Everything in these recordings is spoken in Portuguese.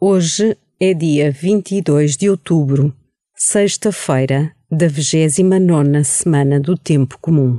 Hoje é dia 22 de outubro, sexta-feira da 29 semana do Tempo Comum.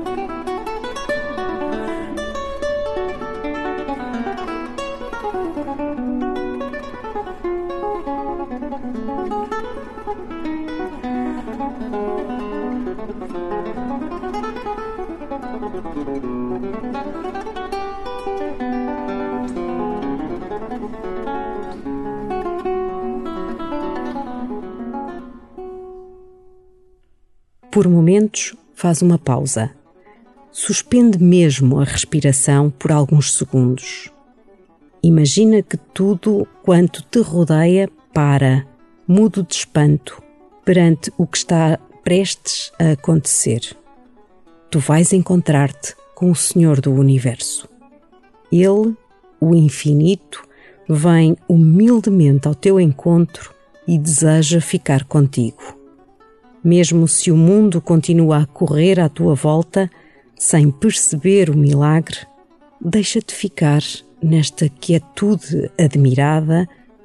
Por momentos, faz uma pausa. Suspende mesmo a respiração por alguns segundos. Imagina que tudo quanto te rodeia para, mudo de espanto, perante o que está prestes a acontecer. Tu vais encontrar-te com o Senhor do Universo. Ele, o infinito, vem humildemente ao teu encontro e deseja ficar contigo mesmo se o mundo continua a correr à tua volta, sem perceber o milagre, deixa-te ficar nesta quietude admirada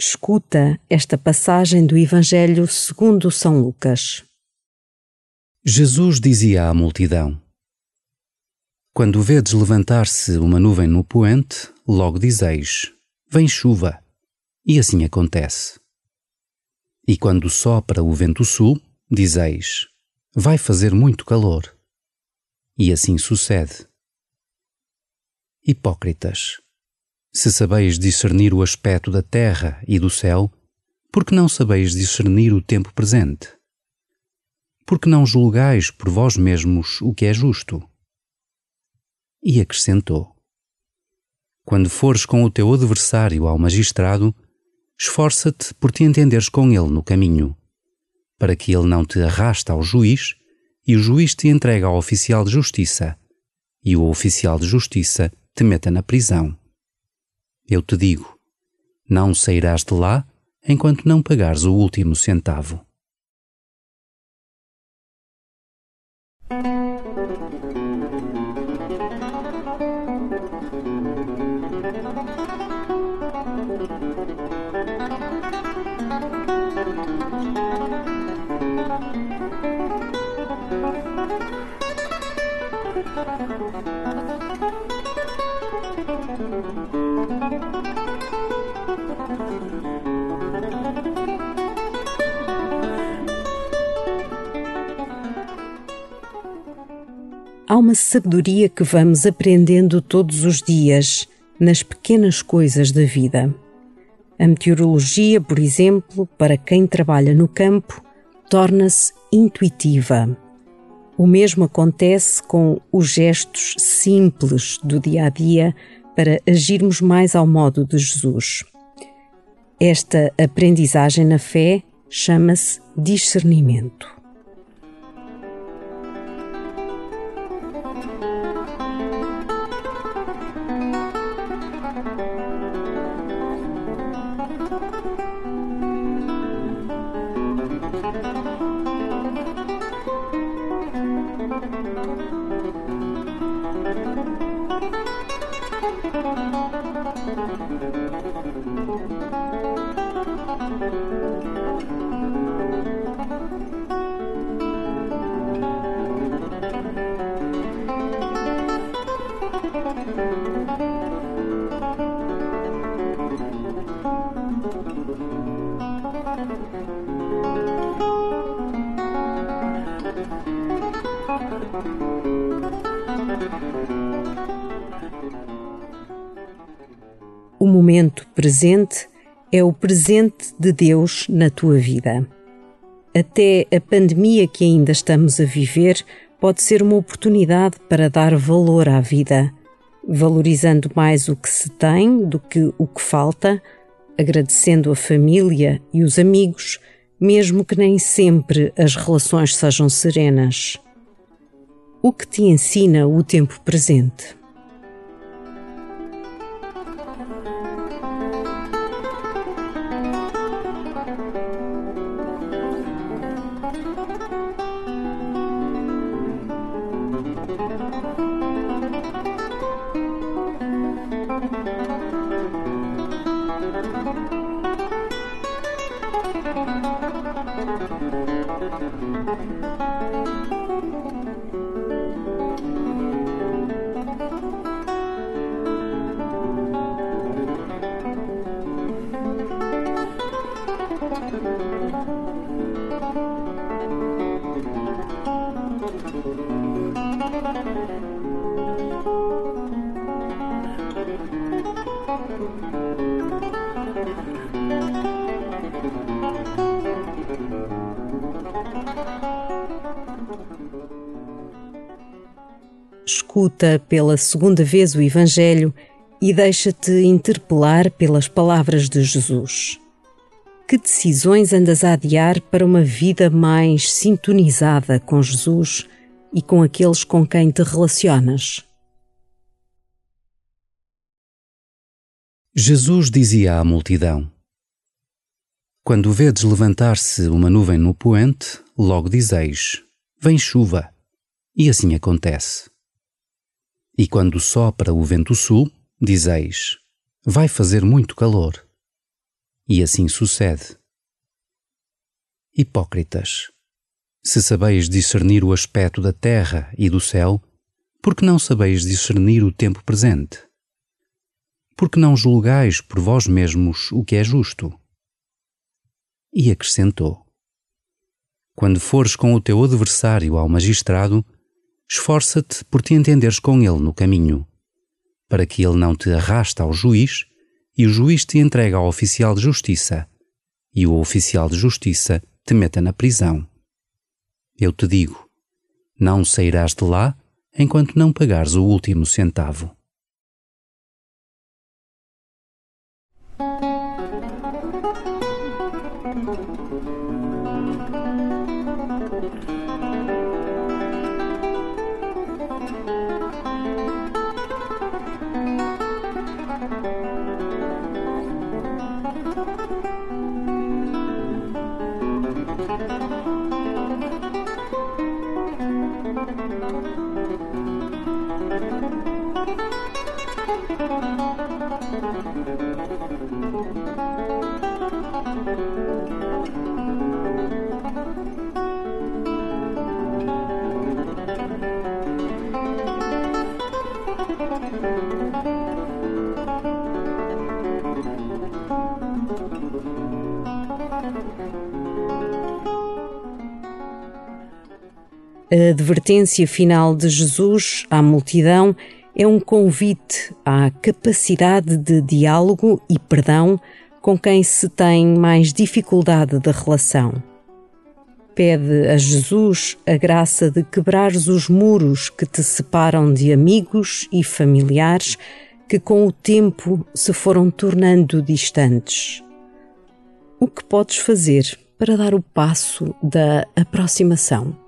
Escuta esta passagem do Evangelho segundo São Lucas. Jesus dizia à multidão: Quando vedes levantar-se uma nuvem no poente, logo dizeis: Vem chuva. E assim acontece. E quando sopra o vento sul, dizeis: Vai fazer muito calor. E assim sucede. Hipócritas se sabeis discernir o aspecto da terra e do céu, por que não sabeis discernir o tempo presente? Por que não julgais por vós mesmos o que é justo? E acrescentou: Quando fores com o teu adversário ao magistrado, esforça-te por te entenderes com ele no caminho, para que ele não te arraste ao juiz e o juiz te entregue ao oficial de justiça, e o oficial de justiça te meta na prisão eu te digo: não sairás de lá enquanto não pagares o último centavo. Há uma sabedoria que vamos aprendendo todos os dias nas pequenas coisas da vida. A meteorologia, por exemplo, para quem trabalha no campo, torna-se intuitiva. O mesmo acontece com os gestos simples do dia a dia para agirmos mais ao modo de Jesus. Esta aprendizagem na fé chama-se discernimento. O momento presente é o presente de Deus na tua vida. Até a pandemia que ainda estamos a viver pode ser uma oportunidade para dar valor à vida, valorizando mais o que se tem do que o que falta, agradecendo a família e os amigos, mesmo que nem sempre as relações sejam serenas. O que te ensina o tempo presente? Escuta pela segunda vez o Evangelho e deixa-te interpelar pelas palavras de Jesus. Que decisões andas a adiar para uma vida mais sintonizada com Jesus e com aqueles com quem te relacionas? Jesus dizia à multidão: Quando vedes levantar-se uma nuvem no poente, logo dizeis: Vem chuva. E assim acontece. E quando sopra o vento sul, dizeis: Vai fazer muito calor e assim sucede. Hipócritas, se sabeis discernir o aspecto da terra e do céu, por que não sabeis discernir o tempo presente? Por que não julgais por vós mesmos o que é justo? E acrescentou: Quando fores com o teu adversário ao magistrado, esforça-te por te entenderes com ele no caminho, para que ele não te arraste ao juiz e o juiz te entrega ao oficial de justiça, e o oficial de justiça te meta na prisão. Eu te digo: não sairás de lá enquanto não pagares o último centavo. A advertência final de Jesus à multidão é um convite à capacidade de diálogo e perdão com quem se tem mais dificuldade da relação. Pede a Jesus a graça de quebrares os muros que te separam de amigos e familiares que com o tempo se foram tornando distantes. O que podes fazer para dar o passo da aproximação?